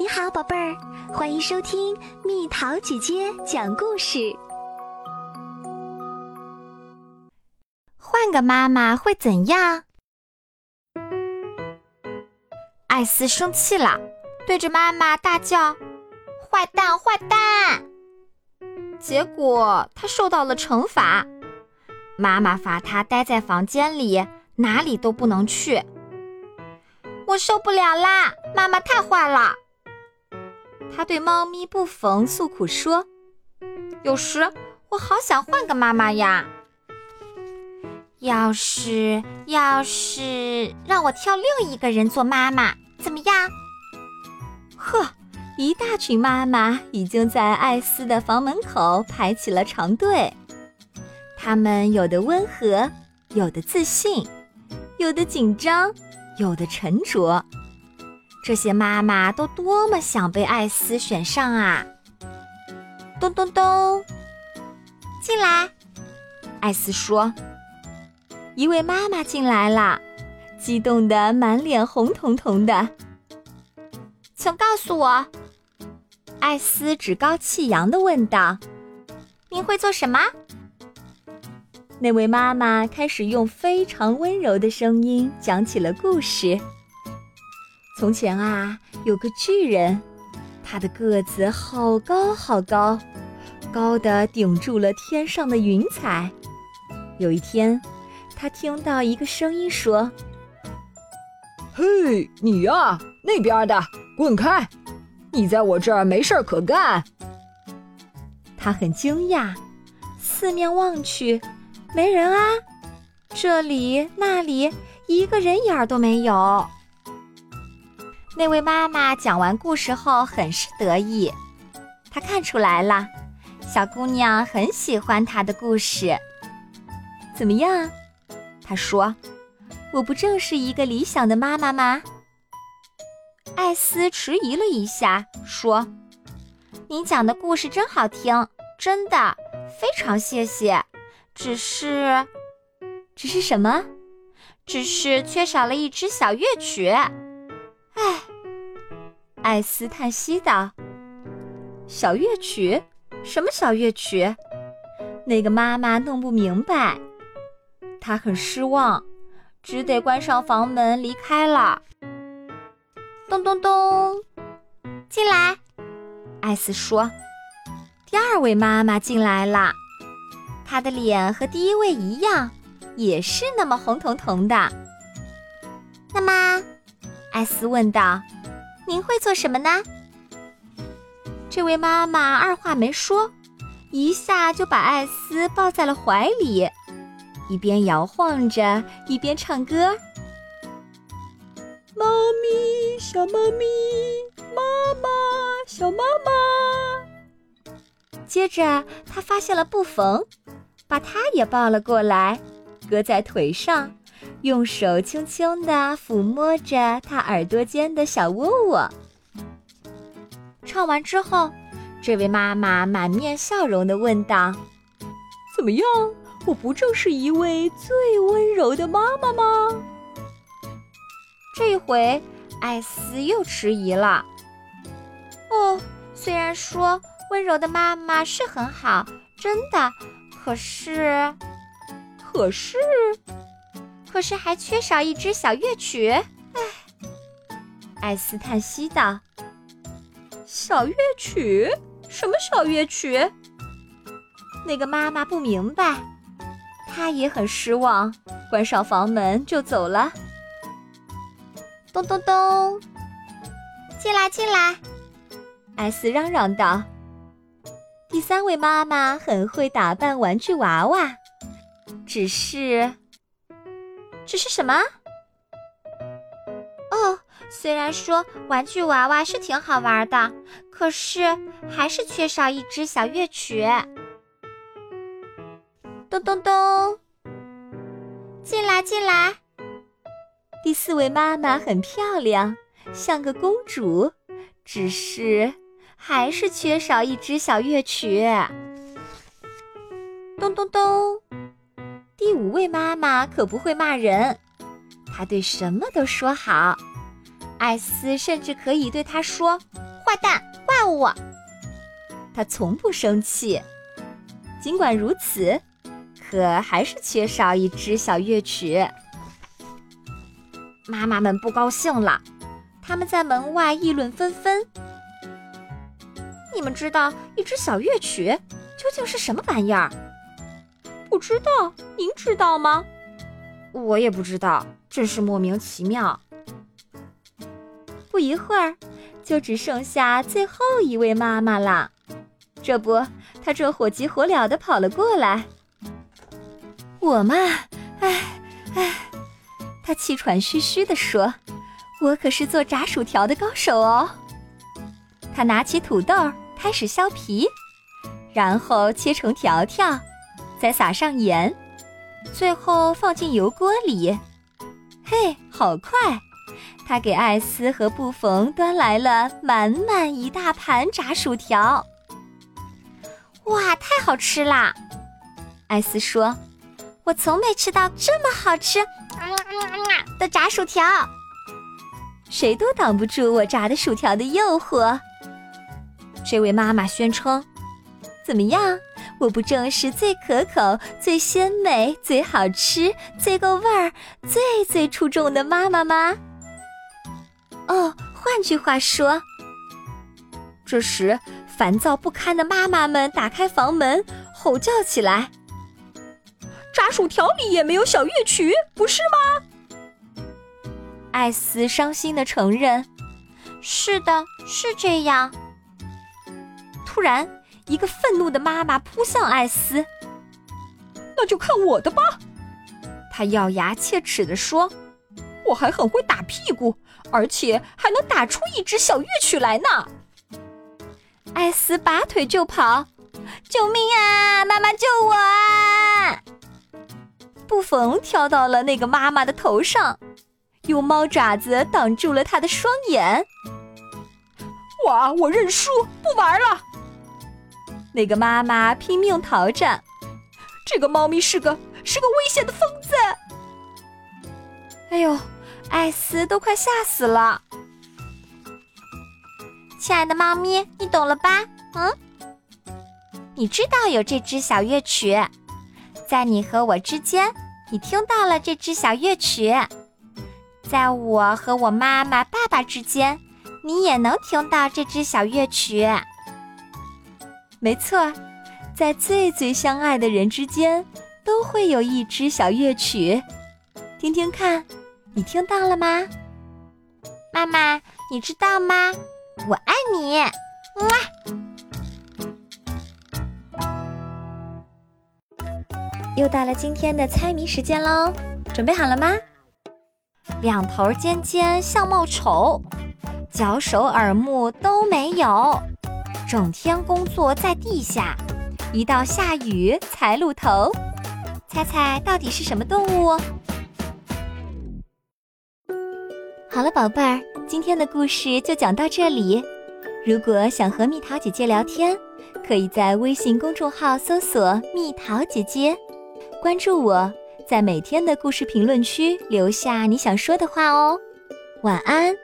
你好，宝贝儿，欢迎收听蜜桃姐姐讲故事。换个妈妈会怎样？艾斯生气了，对着妈妈大叫：“坏蛋，坏蛋！”结果他受到了惩罚，妈妈罚他待在房间里，哪里都不能去。我受不了啦！妈妈太坏了。他对猫咪布冯诉苦说：“有时我好想换个妈妈呀。要是要是让我挑另一个人做妈妈，怎么样？”呵，一大群妈妈已经在艾斯的房门口排起了长队。他们有的温和，有的自信，有的紧张，有的沉着。这些妈妈都多么想被艾斯选上啊！咚咚咚，进来。艾斯说：“一位妈妈进来了，激动得满脸红彤彤的。请告诉我。”艾斯趾高气扬地问道：“您会做什么？”那位妈妈开始用非常温柔的声音讲起了故事。从前啊，有个巨人，他的个子好高好高，高的顶住了天上的云彩。有一天，他听到一个声音说：“嘿，你呀，那边的，滚开！你在我这儿没事儿可干。”他很惊讶，四面望去，没人啊，这里那里一个人影儿都没有。那位妈妈讲完故事后很是得意，她看出来了，小姑娘很喜欢她的故事。怎么样？她说：“我不正是一个理想的妈妈吗？”艾斯迟疑了一下，说：“您讲的故事真好听，真的非常谢谢。只是，只是什么？只是缺少了一支小乐曲。”唉，艾斯叹息道：“小乐曲？什么小乐曲？”那个妈妈弄不明白，她很失望，只得关上房门离开了。咚咚咚，进来！艾斯说：“第二位妈妈进来了，她的脸和第一位一样，也是那么红彤彤的。”那么。艾斯问道：“您会做什么呢？”这位妈妈二话没说，一下就把艾斯抱在了怀里，一边摇晃着，一边唱歌：“猫咪，小猫咪，妈妈，小妈妈。”接着，他发现了布冯，把他也抱了过来，搁在腿上。用手轻轻地抚摸着他耳朵间的小窝窝。唱完之后，这位妈妈满面笑容地问道：“怎么样？我不正是一位最温柔的妈妈吗？”这回，艾斯又迟疑了。哦，虽然说温柔的妈妈是很好，真的，可是，可是。可是还缺少一支小乐曲，唉，艾斯叹息道：“小乐曲？什么小乐曲？”那个妈妈不明白，她也很失望，关上房门就走了。咚咚咚，进来进来！艾斯嚷嚷道：“第三位妈妈很会打扮玩具娃娃，只是……”这是什么？哦，虽然说玩具娃娃是挺好玩的，可是还是缺少一支小乐曲。咚咚咚，进来进来！第四位妈妈很漂亮，像个公主，只是还是缺少一支小乐曲。咚咚咚。第五位妈妈可不会骂人，她对什么都说好。艾斯甚至可以对她说：“坏蛋，怪物！他从不生气。尽管如此，可还是缺少一只小乐曲。妈妈们不高兴了，他们在门外议论纷纷。你们知道一只小乐曲究竟是什么玩意儿？不知道，您知道吗？我也不知道，真是莫名其妙。不一会儿，就只剩下最后一位妈妈了。这不，她正火急火燎的跑了过来。我嘛，唉唉，她气喘吁吁地说：“我可是做炸薯条的高手哦。”她拿起土豆开始削皮，然后切成条条，再撒上盐。最后放进油锅里，嘿，好快！他给艾斯和布冯端来了满满一大盘炸薯条。哇，太好吃啦！艾斯说：“我从没吃到这么好吃的炸薯条，谁都挡不住我炸的薯条的诱惑。”这位妈妈宣称：“怎么样？”我不正是最可口、最鲜美、最好吃、最够味儿、最最出众的妈妈吗？哦，换句话说，这时烦躁不堪的妈妈们打开房门，吼叫起来：“炸薯条里也没有小乐曲，不是吗？”艾斯伤心的承认：“是的，是这样。”突然。一个愤怒的妈妈扑向艾斯，那就看我的吧！他咬牙切齿地说：“我还很会打屁股，而且还能打出一支小乐曲来呢！”艾斯拔腿就跑：“救命啊！妈妈救我啊！”布冯跳到了那个妈妈的头上，用猫爪子挡住了她的双眼。哇！我认输，不玩了。那个妈妈拼命逃着，这个猫咪是个是个危险的疯子。哎呦，艾斯都快吓死了。亲爱的猫咪，你懂了吧？嗯，你知道有这支小乐曲，在你和我之间，你听到了这支小乐曲；在我和我妈妈、爸爸之间，你也能听到这支小乐曲。没错，在最最相爱的人之间，都会有一支小乐曲。听听看，你听到了吗？妈妈，你知道吗？我爱你，哇！又到了今天的猜谜时间喽，准备好了吗？两头尖尖，相貌丑，脚手耳目都没有。整天工作在地下，一到下雨才露头。猜猜到底是什么动物？好了，宝贝儿，今天的故事就讲到这里。如果想和蜜桃姐姐聊天，可以在微信公众号搜索“蜜桃姐姐”，关注我，在每天的故事评论区留下你想说的话哦。晚安。